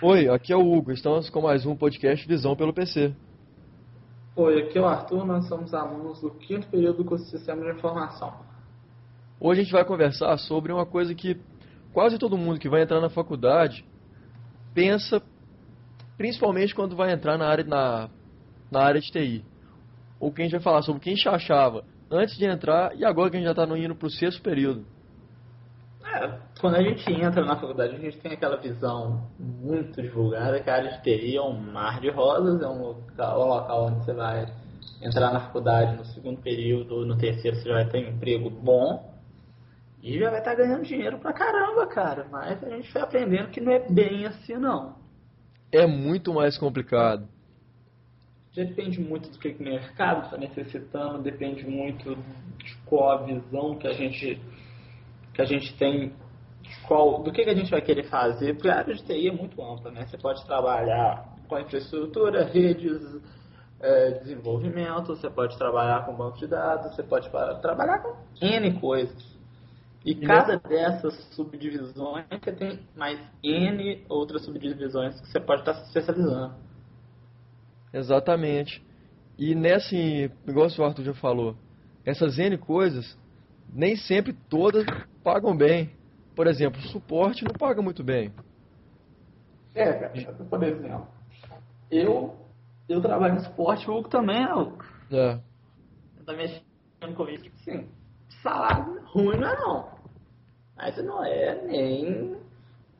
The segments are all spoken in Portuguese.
Oi, aqui é o Hugo. Estamos com mais um podcast Visão pelo PC. Oi, aqui é o Arthur. Nós somos alunos do quinto período do curso de Sistema de Informação. Hoje a gente vai conversar sobre uma coisa que quase todo mundo que vai entrar na faculdade pensa, principalmente quando vai entrar na área, na, na área de TI. Ou que a gente vai falar sobre quem achava antes de entrar e agora que a gente já está indo para o sexto período. Quando a gente entra na faculdade, a gente tem aquela visão muito divulgada que a área de TI é um mar de rosas, é um local, um local onde você vai entrar na faculdade no segundo período ou no terceiro você já vai ter um emprego bom e já vai estar ganhando dinheiro pra caramba, cara. Mas a gente foi aprendendo que não é bem assim, não. É muito mais complicado. Depende muito do que o mercado está necessitando, depende muito de qual a visão que a gente que a gente tem qual, do que, que a gente vai querer fazer, porque a área de TI é muito ampla, né? Você pode trabalhar com infraestrutura, redes, é, desenvolvimento, você pode trabalhar com banco de dados, você pode trabalhar com N coisas. E cada dessas subdivisões você tem mais N outras subdivisões que você pode estar se especializando. Exatamente. E nesse, igual o Arthur já falou, essas N coisas, nem sempre todas pagam bem. Por exemplo, suporte não paga muito bem. É, cara, por exemplo, eu, eu trabalho no suporte, o Hugo também é Hugo. É. Eu também mexendo com isso, tipo assim, salário ruim não é não. Mas não é nem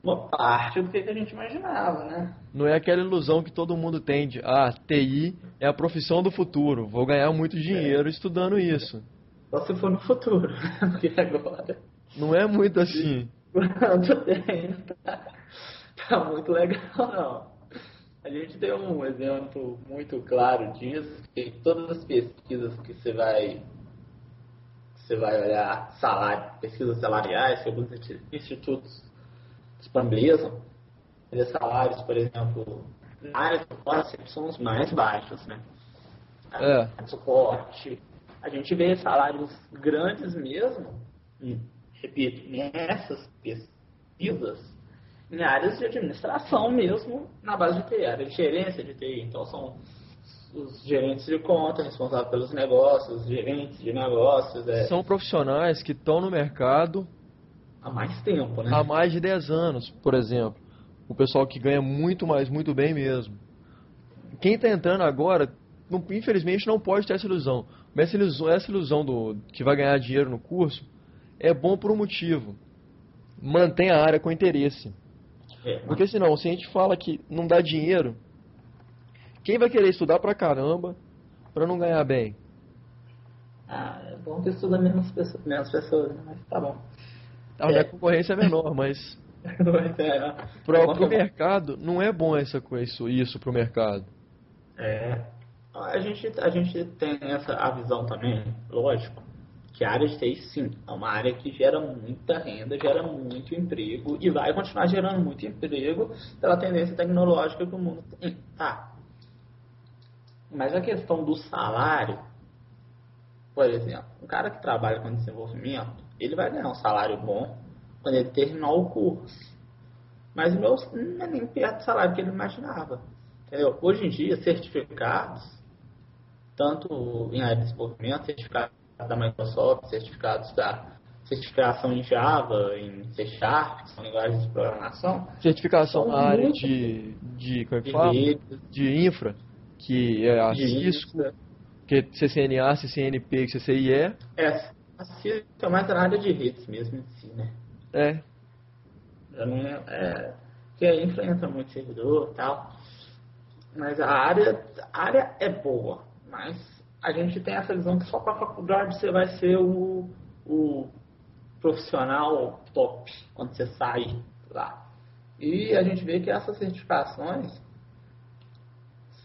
uma parte do que a gente imaginava, né? Não é aquela ilusão que todo mundo tem de, ah, TI é a profissão do futuro, vou ganhar muito dinheiro é. estudando isso. Só se for no futuro, porque agora não é muito assim. Tá, tá muito legal, não. A gente tem um exemplo muito claro disso, que todas as pesquisas que você vai você vai olhar salário, pesquisas salariais que alguns institutos disponibilizam, os salários, por exemplo, na área de suporte são os mais baixos, né? É. Suporte. A gente vê salários grandes mesmo, repito, nessas pesquisas, em áreas de administração mesmo, na base de TI, área de gerência de TI. Então, são os gerentes de conta responsáveis pelos negócios, gerentes de negócios. É... São profissionais que estão no mercado há mais tempo, né? Há mais de 10 anos, por exemplo. O pessoal que ganha muito mais, muito bem mesmo. Quem está entrando agora, não, infelizmente, não pode ter essa ilusão. Mas essa ilusão, essa ilusão do que vai ganhar dinheiro no curso é bom por um motivo. Mantém a área com interesse. É, Porque senão, se a gente fala que não dá dinheiro, quem vai querer estudar pra caramba pra não ganhar bem? Ah, é bom que estuda menos pessoas, menos pessoas né? mas tá bom. Ah, é. A concorrência é menor, mas. é, pro, pro mercado, não é bom essa isso, isso pro mercado. É. A gente, a gente tem essa a visão também, lógico, que a área de TI, sim, é uma área que gera muita renda, gera muito emprego e vai continuar gerando muito emprego pela tendência tecnológica que o mundo tem. Tá. Mas a questão do salário, por exemplo, um cara que trabalha com desenvolvimento, ele vai ganhar um salário bom quando ele terminar o curso. Mas meu não é nem perto do salário que ele imaginava. Entendeu? Hoje em dia, certificados, tanto em área de desenvolvimento, certificados da Microsoft, certificados da certificação em Java, em C Sharp, que são linguagens de programação. Certificação na área de, de, como é que fala? de infra, que é a Cisco, que é CCNA, CCNP, CCIE. É, a Cisco é mais na área de redes mesmo em si, né? É. Eu não é, é que a infra entra muito servidor e tal. Mas a área, a área é boa, mas a gente tem essa visão que só para a faculdade você vai ser o, o profissional top quando você sai lá. E a gente vê que essas certificações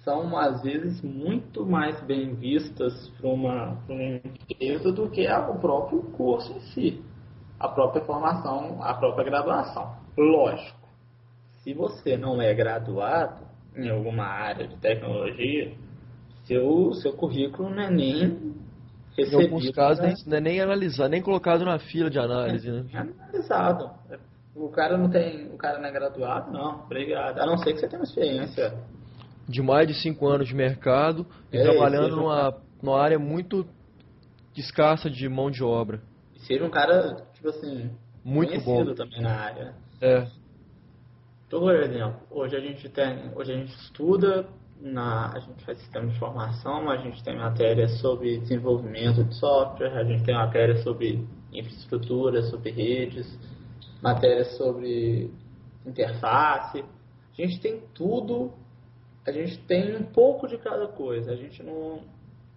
são às vezes muito mais bem vistas para uma, uma empresa do que o próprio curso em si, a própria formação, a própria graduação. Lógico, se você não é graduado em alguma área de tecnologia, seu, seu currículo não é nem recebido. Em alguns casos né? não é nem analisado, nem colocado na fila de análise, é, né? É analisado. O cara não tem. O cara não é graduado? Não, obrigado. A não ser que você tenha uma experiência. De mais de 5 anos de mercado e É, trabalhando um numa, numa área muito escassa de mão de obra. E seja um cara, tipo assim, Muito conhecido bom. também na área. É. Então, por exemplo, hoje a gente tem, hoje a gente estuda, na, a gente faz sistema de informação, a gente tem matéria sobre desenvolvimento de software, a gente tem matéria sobre infraestrutura, sobre redes, matéria sobre interface. A gente tem tudo, a gente tem um pouco de cada coisa. A gente não,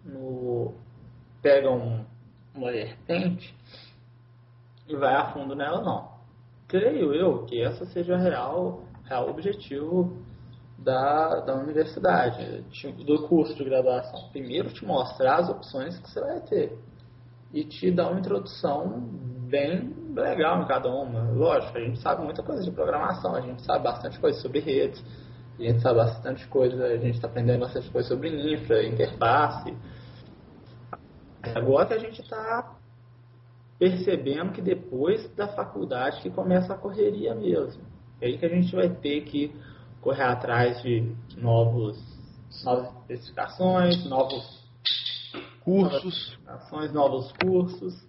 não pega um, uma vertente e vai a fundo nela, não creio eu que essa seja o real, real objetivo da, da universidade, te- do curso de graduação. Primeiro te mostrar as opções que você vai ter e te dar uma introdução bem legal em cada uma. Lógico, a gente sabe muita coisa de programação, a gente sabe bastante coisa sobre redes, a gente sabe bastante coisa, a gente está aprendendo bastante coisa sobre infra, interface. Agora que a gente está percebendo que depois da faculdade que começa a correria mesmo. É aí que a gente vai ter que correr atrás de novos, novas especificações, novos Cursos, especificações, novos cursos.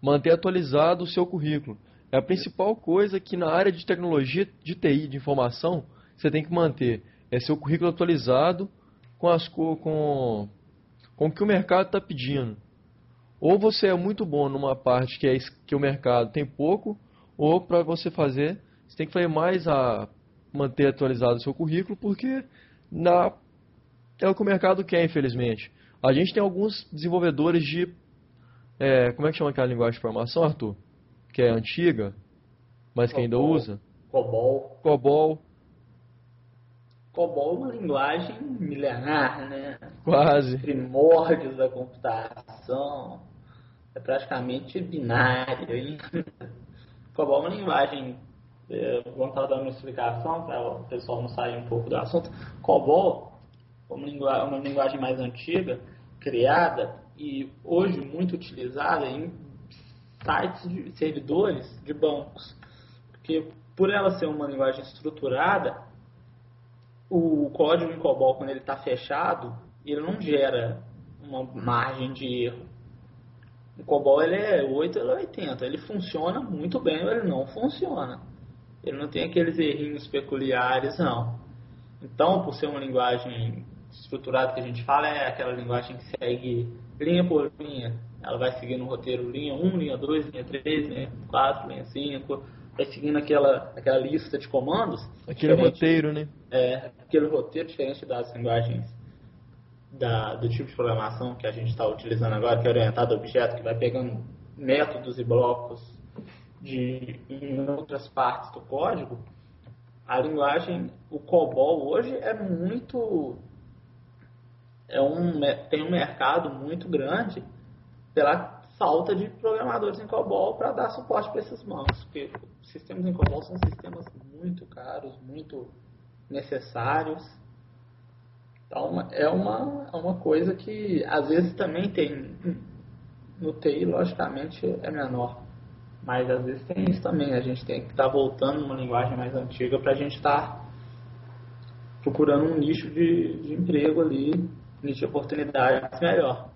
manter atualizado o seu currículo. É a principal coisa que na área de tecnologia, de TI, de informação, você tem que manter. É seu currículo atualizado com as co- com, com o que o mercado está pedindo. Ou você é muito bom numa parte que, é, que o mercado tem pouco, ou para você fazer, você tem que fazer mais a manter atualizado o seu currículo, porque na, é o que o mercado quer, infelizmente. A gente tem alguns desenvolvedores de é, como é que chama aquela linguagem de programação, Arthur? Que é antiga, mas que ainda usa? COBOL. COBOL, COBOL é uma linguagem milenar, né? quase. Primórdios da computação. É praticamente binário. COBOL é uma linguagem. É, vamos estar dando uma explicação para o pessoal não sair um pouco do assunto. COBOL é uma, lingua- uma linguagem mais antiga, criada e hoje muito utilizada em sites de servidores de bancos. Porque por ela ser uma linguagem estruturada, o código em COBOL, quando ele está fechado, ele não gera uma margem de erro. O COBOL ele é 8 ou 80. Ele funciona muito bem ou ele não funciona. Ele não tem aqueles errinhos peculiares, não. Então, por ser uma linguagem estruturada que a gente fala, é aquela linguagem que segue linha por linha. Ela vai seguindo o roteiro linha 1, linha 2, linha 3, linha 4, linha 5. Vai seguindo aquela, aquela lista de comandos. Aquele roteiro, né? é, aquele roteiro diferente das linguagens da- do tipo de programação que a gente está utilizando agora, que é orientado a objeto, que vai pegando métodos e blocos de, em outras partes do código, a linguagem, o COBOL hoje é muito. É um, tem um mercado muito grande pela falta de programadores em COBOL para dar suporte para esses bancos. Porque sistemas em COBOL são sistemas muito caros, muito necessários. Então é uma, é uma coisa que às vezes também tem no TI, logicamente é menor. Mas às vezes tem isso também. A gente tem que estar voltando numa linguagem mais antiga para a gente estar procurando um nicho de, de emprego ali, nicho de oportunidades melhor.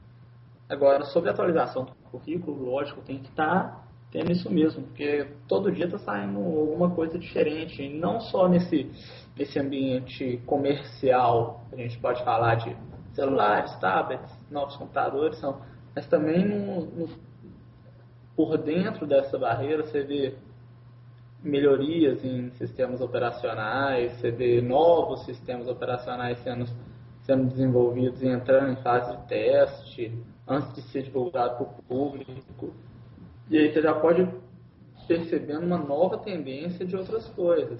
Agora, sobre a atualização do currículo, lógico, tem que estar tendo isso mesmo, porque todo dia está saindo alguma coisa diferente, não só nesse, nesse ambiente comercial, a gente pode falar de celulares, tablets, novos computadores, são, mas também no, no, por dentro dessa barreira você vê melhorias em sistemas operacionais, você vê novos sistemas operacionais sendo, sendo desenvolvidos e entrando em fase de teste antes de ser divulgado para o público. E aí você já pode percebendo uma nova tendência de outras coisas.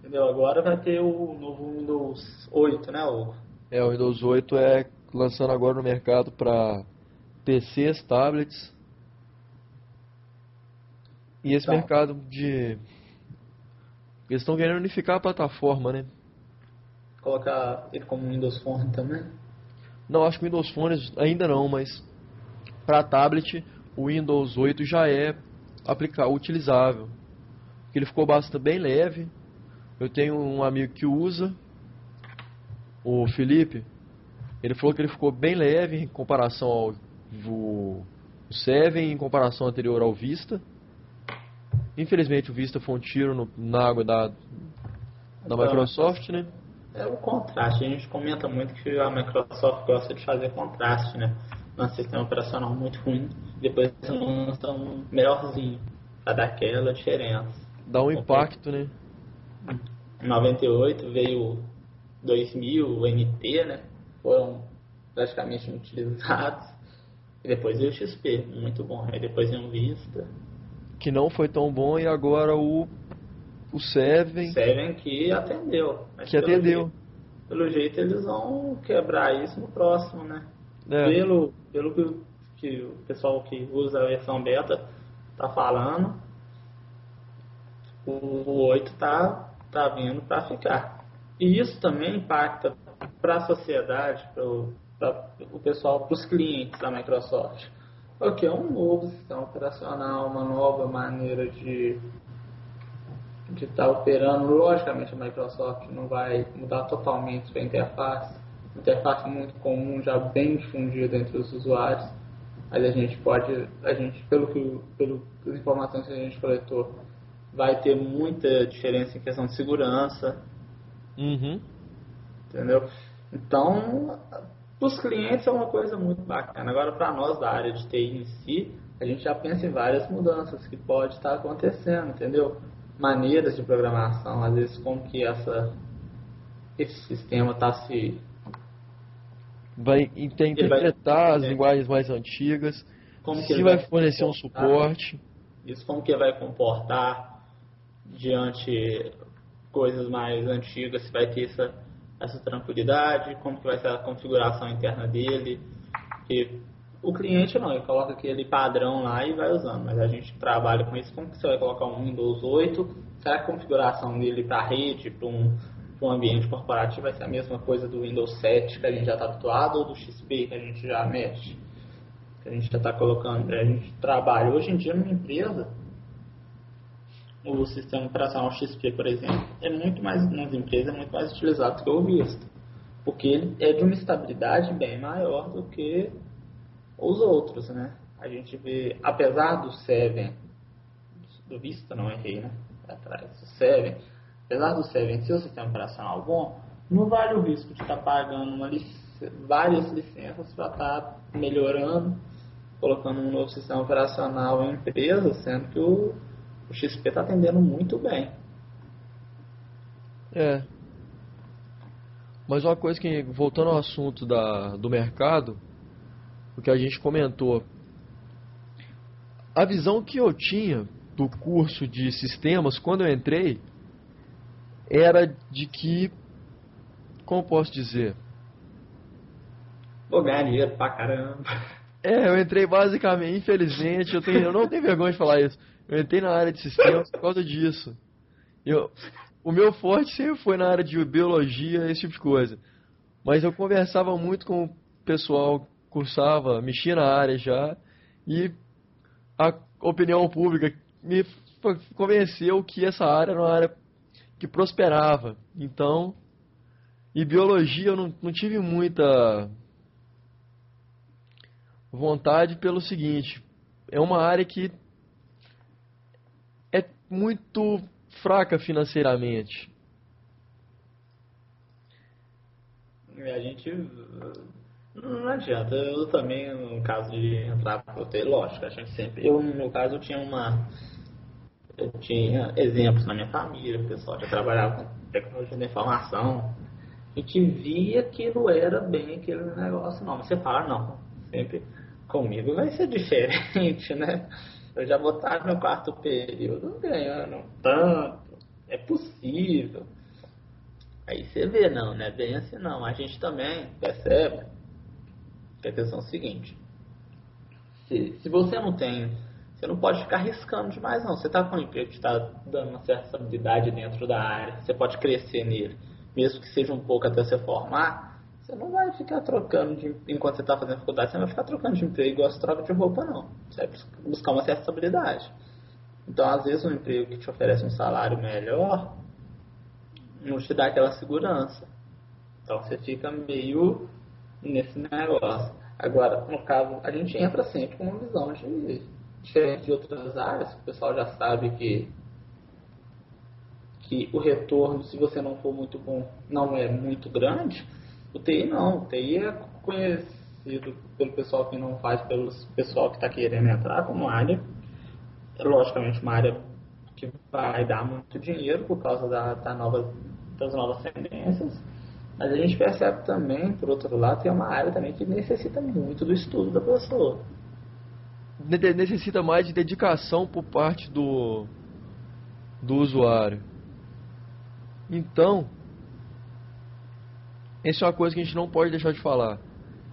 Entendeu? Agora vai ter o novo Windows 8, né, Hugo? É, o Windows 8 é lançando agora no mercado para PCs, tablets. E esse Então. mercado de. Eles estão querendo unificar a plataforma, né? Colocar ele como Windows Phone também. Não, acho que o Windows Phone ainda não, mas para tablet o Windows 8 já é aplicar, utilizável. que ele ficou bastante bem leve. Eu tenho um amigo que usa, o Felipe. Ele falou que ele ficou bem leve em comparação ao o, o Seven, em comparação anterior ao Vista. Infelizmente o Vista foi um tiro no, na água da, da Microsoft, né? É o contraste. A gente comenta muito que a Microsoft gosta de fazer contraste, né? Um sistema operacional muito ruim, depois lança um melhorzinho, para dar aquela diferença. Dá um impacto, né? Em 98 veio 2000, o NT, né? Foram praticamente utilizados. E depois veio o XP, muito bom. Aí depois veio o Vista. Que não foi tão bom e agora o o Seven. Seven que atendeu. que atendeu. Jeito, pelo jeito eles vão quebrar isso no próximo, né? É. Pelo, pelo que, que o pessoal que usa a versão beta tá falando, o, o 8 tá, tá vindo para ficar. E isso também impacta para a sociedade, para o pessoal, para os clientes da Microsoft. Porque é um novo sistema operacional, uma nova maneira de de estar tá operando. Logicamente, a Microsoft não vai mudar totalmente a interface. Interface muito comum, já bem difundida entre os usuários. Mas a gente pode, a gente, pelo que, pelas informações que a gente coletou, vai ter muita diferença em questão de segurança. Uhum. Entendeu? Então, para os clientes é uma coisa muito bacana. Agora, para nós da área de TI em si, a gente já pensa em várias mudanças que pode estar acontecendo, entendeu? maneiras de programação, às vezes como que essa, esse sistema está se... Vai interpretar vai, as linguagens mais antigas, como se vai, vai fornecer um suporte. Isso como que vai comportar diante coisas mais antigas, se vai ter essa, essa tranquilidade, como que vai ser a configuração interna dele, que o cliente não, ele coloca aquele padrão lá e vai usando, mas a gente trabalha com isso. Como que você vai colocar um Windows 8? Será que a configuração dele para rede, para um, um ambiente corporativo vai ser a mesma coisa do Windows 7 que a gente já está habituado ou do XP que a gente já mexe? Que a gente já está colocando, a gente trabalha. Hoje em dia numa empresa, o sistema operacional XP, por exemplo, é muito mais, nas empresas, é muito mais utilizado do que o Vista. Porque ele é de uma estabilidade bem maior do que os outros, né? A gente vê, apesar do Seven, do Vista não errei, né? Atrás, o Seven, apesar do Seven ser o sistema operacional bom, não vale o risco de estar tá pagando uma várias licenças para estar tá melhorando, colocando um novo sistema operacional em empresa, sendo que o, o XP está atendendo muito bem. É. Mas uma coisa que, voltando ao assunto da, do mercado, o que a gente comentou. A visão que eu tinha do curso de sistemas quando eu entrei era de que, como posso dizer? Vou ganhar dinheiro pra caramba. É, eu entrei basicamente, infelizmente, eu, tenho, eu não tenho vergonha de falar isso. Eu entrei na área de sistemas por causa disso. Eu, o meu forte sempre foi na área de biologia, esse tipo de coisa. Mas eu conversava muito com o pessoal cursava, mexia na área já, e a opinião pública me convenceu que essa área era uma área que prosperava. Então, e biologia eu não, não tive muita vontade pelo seguinte, é uma área que muito fraca financeiramente. A gente não adianta, eu também, no caso de entrar para o lógico, a gente sempre. Eu, no meu caso, eu tinha uma. Eu tinha exemplos na minha família, o pessoal já trabalhava com tecnologia da informação. A gente via que não era bem aquele negócio, não. Mas você fala, não, sempre comigo vai ser diferente, né? Eu já vou estar no quarto período ganhando tanto, é possível. Aí você vê, não, não é bem assim não. A gente também percebe que a questão é a seguinte: se, se você não tem, você não pode ficar arriscando demais, não. Você está com um emprego que está dando uma certa estabilidade dentro da área, você pode crescer nele, mesmo que seja um pouco até você formar. Você não vai ficar trocando de, enquanto você está fazendo faculdade, você não vai ficar trocando de emprego igual você troca de roupa, não. Você vai buscar uma certa estabilidade. Então, às vezes, um emprego que te oferece um salário melhor não te dá aquela segurança. Então, você fica meio nesse negócio. Agora, no caso, a gente entra sempre com uma visão de diferente de outras áreas, o pessoal já sabe que que o retorno, se você não for muito bom, não é muito grande. O TI não, o TI é conhecido pelo pessoal que não faz, pelo pessoal que está querendo entrar como área. É, logicamente, uma área que vai dar muito dinheiro por causa da, da nova, das novas tendências. Mas a gente percebe também, por outro lado, que é uma área também que necessita muito do estudo da pessoa. Necessita mais de dedicação por parte do, do usuário. Então, essa é uma coisa que a gente não pode deixar de falar.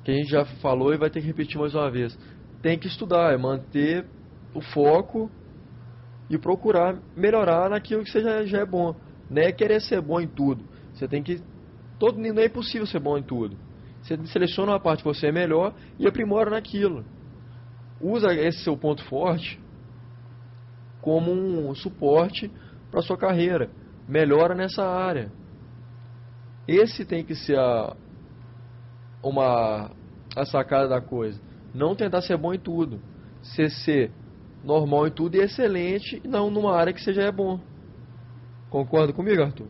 Que a gente já falou e vai ter que repetir mais uma vez. Tem que estudar, é manter o foco e procurar melhorar naquilo que você já, já é bom. Não é querer ser bom em tudo. Você tem que. Todo, não é possível ser bom em tudo. Você seleciona uma parte que você é melhor e aprimora naquilo. Usa esse seu ponto forte como um suporte para sua carreira melhora nessa área. Esse tem que ser a, uma, a sacada da coisa. Não tentar ser bom em tudo. Ser, ser normal em tudo e excelente, não numa área que seja é bom. Concorda comigo, Arthur?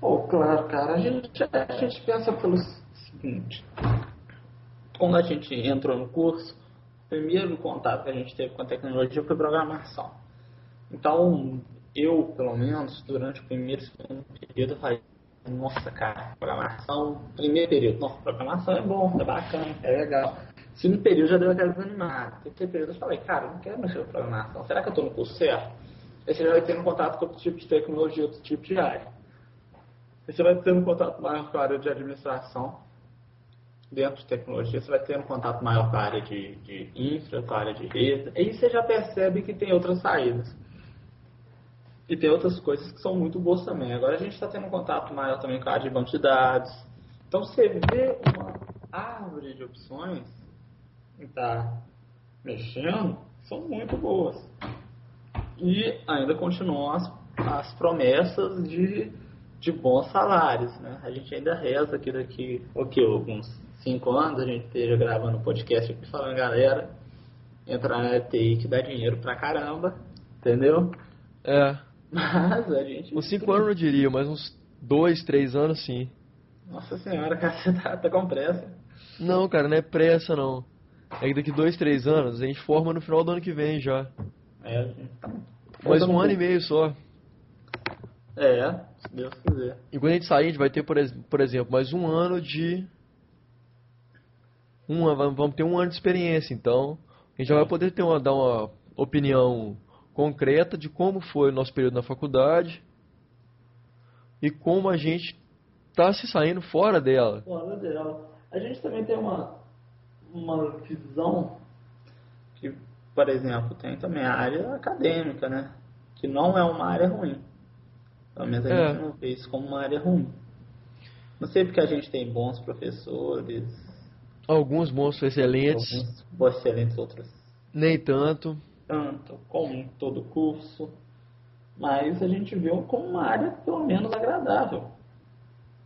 Oh, claro, cara. A gente, a gente pensa pelo seguinte. Quando a gente entrou no curso, o primeiro contato que a gente teve com a tecnologia foi programação. Então, eu, pelo menos, durante o primeiro segundo período, nossa, cara, programação, primeiro período, nossa, programação é bom, é bacana, é legal. Segundo período já deu aquela desanimada. Terceiro período eu falei, cara, não quero mexer com programação, será que eu estou no curso certo? Aí você já vai tendo contato com outro tipo de tecnologia, outro tipo de área. Aí você vai tendo contato maior com a área de administração, dentro de tecnologia, você vai tendo contato maior com a área de, de infra, com a área de rede, aí você já percebe que tem outras saídas. E tem outras coisas que são muito boas também. Agora a gente está tendo um contato maior também com a área de banco de dados. Então você vê uma árvore de opções que está mexendo, são muito boas. E ainda continuam as, as promessas de, de bons salários. Né? A gente ainda reza que daqui okay, alguns cinco anos a gente esteja gravando um podcast aqui falando, galera, entrar na ETI que dá dinheiro pra caramba, entendeu? É. Mas a gente. Uns 5 anos eu diria, mas uns 2, 3 anos sim. Nossa senhora, cara, você tá, tá com pressa. Não, cara, não é pressa não. É que daqui 2, 3 anos a gente forma no final do ano que vem já. É, tá. Mais um ano e meio só. É, se Deus quiser. E quando a gente sair, a gente vai ter, por, por exemplo, mais um ano de. Um, vamos ter um ano de experiência, então a gente já vai poder ter uma, dar uma opinião concreta de como foi o nosso período na faculdade e como a gente está se saindo fora dela. Fora dela. A gente também tem uma, uma visão que, por exemplo, tem também a área acadêmica, né? Que não é uma área ruim. Pelo menos a é. gente não vê isso como uma área ruim. Não sei porque a gente tem bons professores. Alguns bons excelentes. Alguns bons excelentes, outros. Nem tanto tanto como todo curso, mas a gente viu como uma área pelo menos agradável.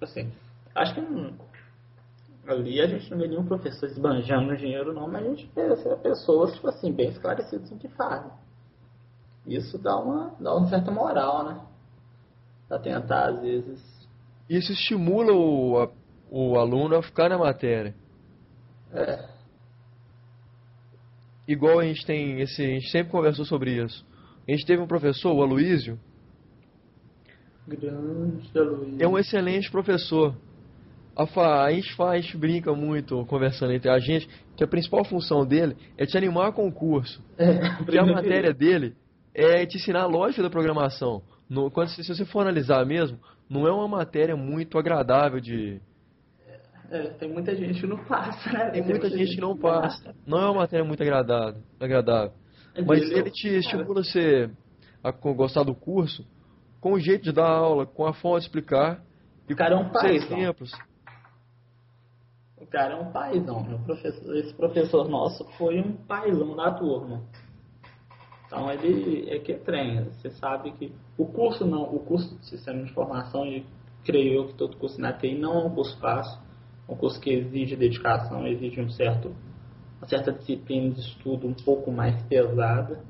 Assim, acho que ali a gente não vê nenhum professor esbanjando dinheiro não, mas a gente vê pessoas tipo assim, bem esclarecidas no que fazem. Isso dá uma, dá uma certa moral, né? Pra tentar, às vezes. Isso estimula o, o aluno a ficar na matéria. É igual a gente tem esse, a gente sempre conversou sobre isso. A gente teve um professor, o Aloísio. Grande Aloísio. É um excelente professor. A, a gente faz, a gente brinca muito conversando entre a gente, que a principal função dele é te animar com o curso. É, porque a matéria dele é te ensinar a lógica da programação. No, quando, se você for analisar mesmo, não é uma matéria muito agradável de, é, tem muita gente que não passa, né? Tem, tem muita, muita, gente que não passa. Não é uma matéria muito agradável. agradável. É Mas ele te estimula você a gostar do curso com o jeito de dar aula, com a forma de explicar. E o cara é um pai. exemplos. O cara é um paizão. Professor, esse professor nosso foi um paizão da turma. Então ele é que treina. Você sabe que o curso não, o curso de sistema de informação, e creio eu que todo curso na TI não é um curso fácil, é um curso que exige dedicação, exige um certo, uma certa disciplina de estudo um pouco mais pesada.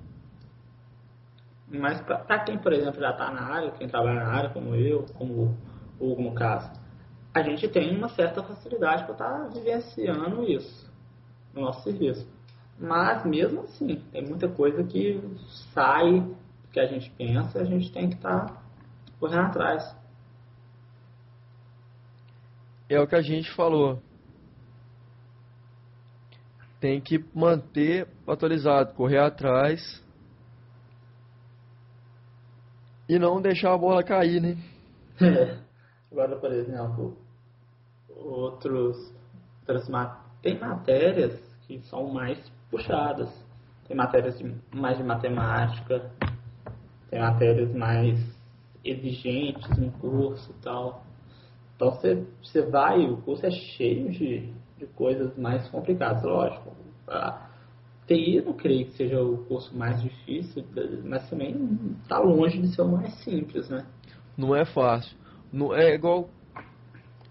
Mas para quem, por exemplo, já está na área, quem trabalha na área, como eu, como o Hugo no caso, a gente tem uma certa facilidade para estar tá vivenciando isso no nosso serviço. Mas mesmo assim, tem muita coisa que sai do que a gente pensa a gente tem que estar tá correndo atrás. É o que a gente falou. Tem que manter atualizado, correr atrás e não deixar a bola cair, né? É. Agora, por exemplo, outros, tem matérias que são mais puxadas. Tem matérias de, mais de matemática, tem matérias mais exigentes no curso e tal. Então você, você vai, o curso é cheio de, de coisas mais complicadas, lógico. A TI não creio que seja o curso mais difícil, mas também está longe de ser o mais simples, né? Não é fácil. Não, é igual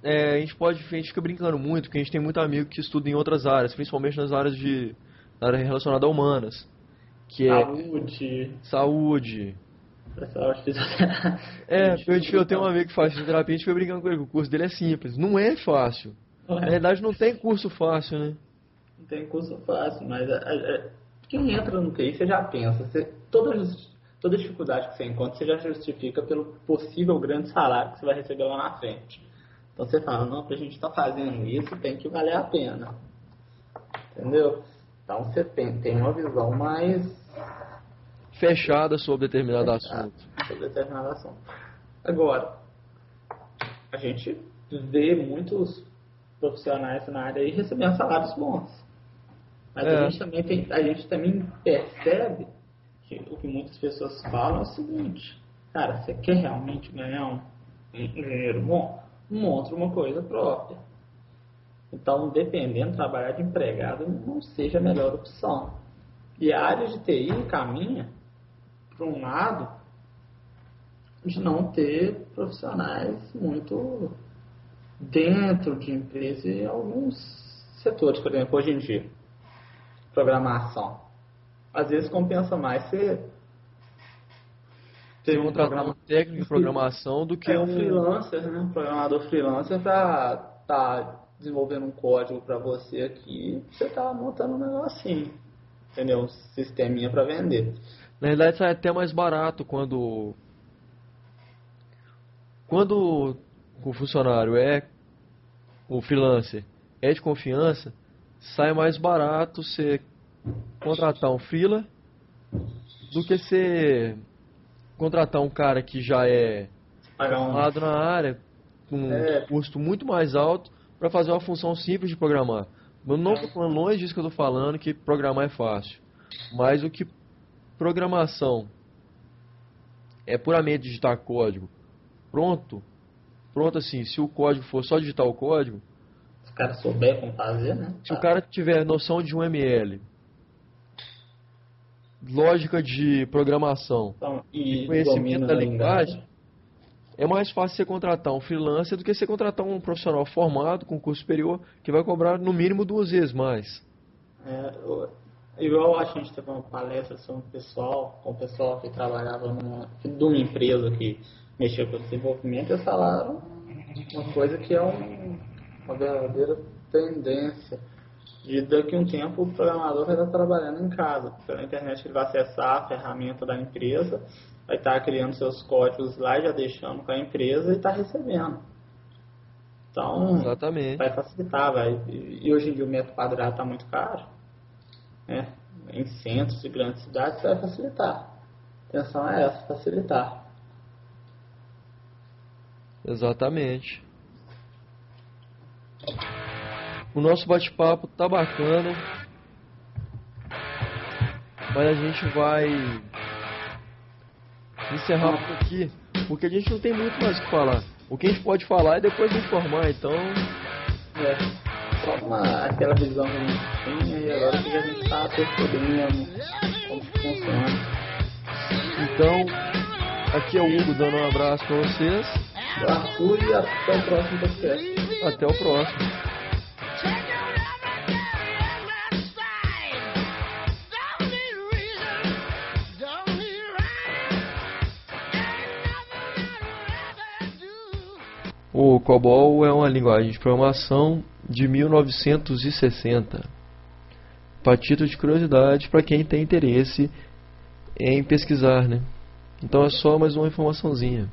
é, a gente pode, a gente fica brincando muito, porque a gente tem muito amigo que estuda em outras áreas, principalmente nas áreas de na área relacionada a humanas, que é saúde, saúde. é, eu, eu tenho um amigo que faz fisioterapia, a gente foi brincando com ele, o curso dele é simples, não é fácil. Na verdade, não tem curso fácil, né? Não tem curso fácil, mas é, é, é quem entra no TI, você já pensa, você, todas, toda dificuldade que você encontra, você já justifica pelo possível grande salário que você vai receber lá na frente. Então você fala, não, pra gente estar tá fazendo isso, tem que valer a pena. Entendeu? Então você tem, tem uma visão mais fechada sobre determinado assunto. Sobre determinado assunto. Agora, a gente vê muitos profissionais na área aí recebendo salários bons. Mas é. a, gente também tem, a gente também percebe que o que muitas pessoas falam é o seguinte, cara, você quer realmente ganhar um, um dinheiro bom? Monta uma coisa própria. Então, dependendo, trabalhar de empregado não seja a melhor opção. E a área de TI caminha para um lado de não ter profissionais muito dentro de empresa e alguns setores, por exemplo, hoje em dia, programação. Às vezes compensa mais ser ter um, um técnico de programação do que é um freelancer, né? Um programador freelancer para estar tá desenvolvendo um código para você aqui, você tá montando um negocinho, entendeu? Um sisteminha para vender. Na verdade, sai até mais barato quando quando o funcionário é o freelancer é de confiança, sai mais barato você contratar um freela do que você contratar um cara que já é formado na área com é. um custo muito mais alto para fazer uma função simples de programar. Eu não estou falando longe disso que eu estou falando, que programar é fácil. Mas o que programação é puramente digitar código, pronto, pronto assim, se o código for só digitar o código... Se o cara souber como fazer, né? Se o cara tiver noção de um ML, lógica de programação então, e conhecimento da linguagem, é mais fácil você contratar um freelancer do que você contratar um profissional formado com curso superior que vai cobrar no mínimo duas vezes mais. É, igual a gente teve uma palestra sobre um pessoal, com o pessoal que trabalhava numa, de uma empresa que mexia com desenvolvimento, eles falaram uma coisa que é um, uma verdadeira tendência. De daqui a um tempo o programador vai estar trabalhando em casa. Pela internet ele vai acessar a ferramenta da empresa vai estar criando seus códigos lá, já deixando com a empresa e está recebendo. Então, Exatamente. vai facilitar. Vai. E hoje em dia o metro quadrado está muito caro. Né? Em centros e grandes cidades vai facilitar. A intenção é essa, facilitar. Exatamente. O nosso bate-papo tá bacana. Mas a gente vai encerrar por aqui, porque a gente não tem muito mais o que falar. O que a gente pode falar é depois de informar, então. É, uma, aquela visão que a gente tinha e agora que a gente está percebendo como funciona. Então, aqui é o Hugo dando um abraço para vocês. Arthur e até o próximo podcast. Até o próximo. O COBOL é uma linguagem de programação de 1960. Para título de curiosidade, para quem tem interesse em pesquisar, né? Então é só mais uma informaçãozinha.